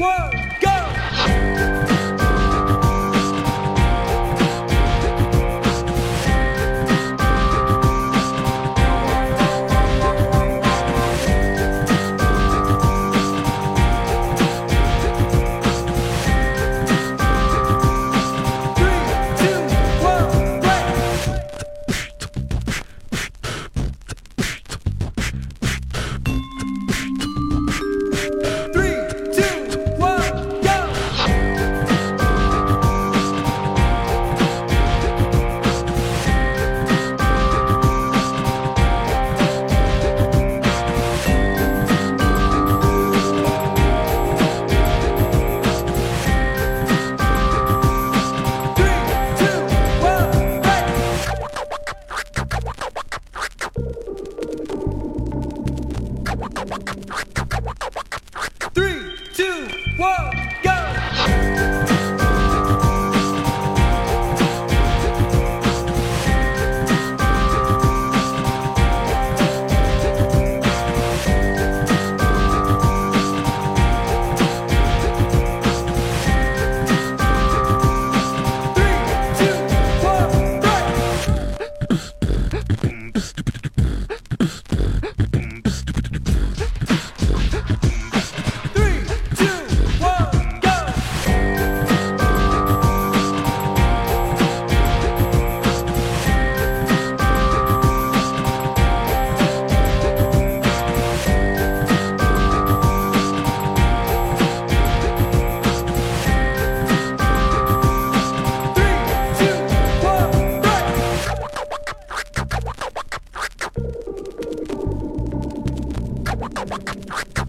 Whoa! ハハハハ!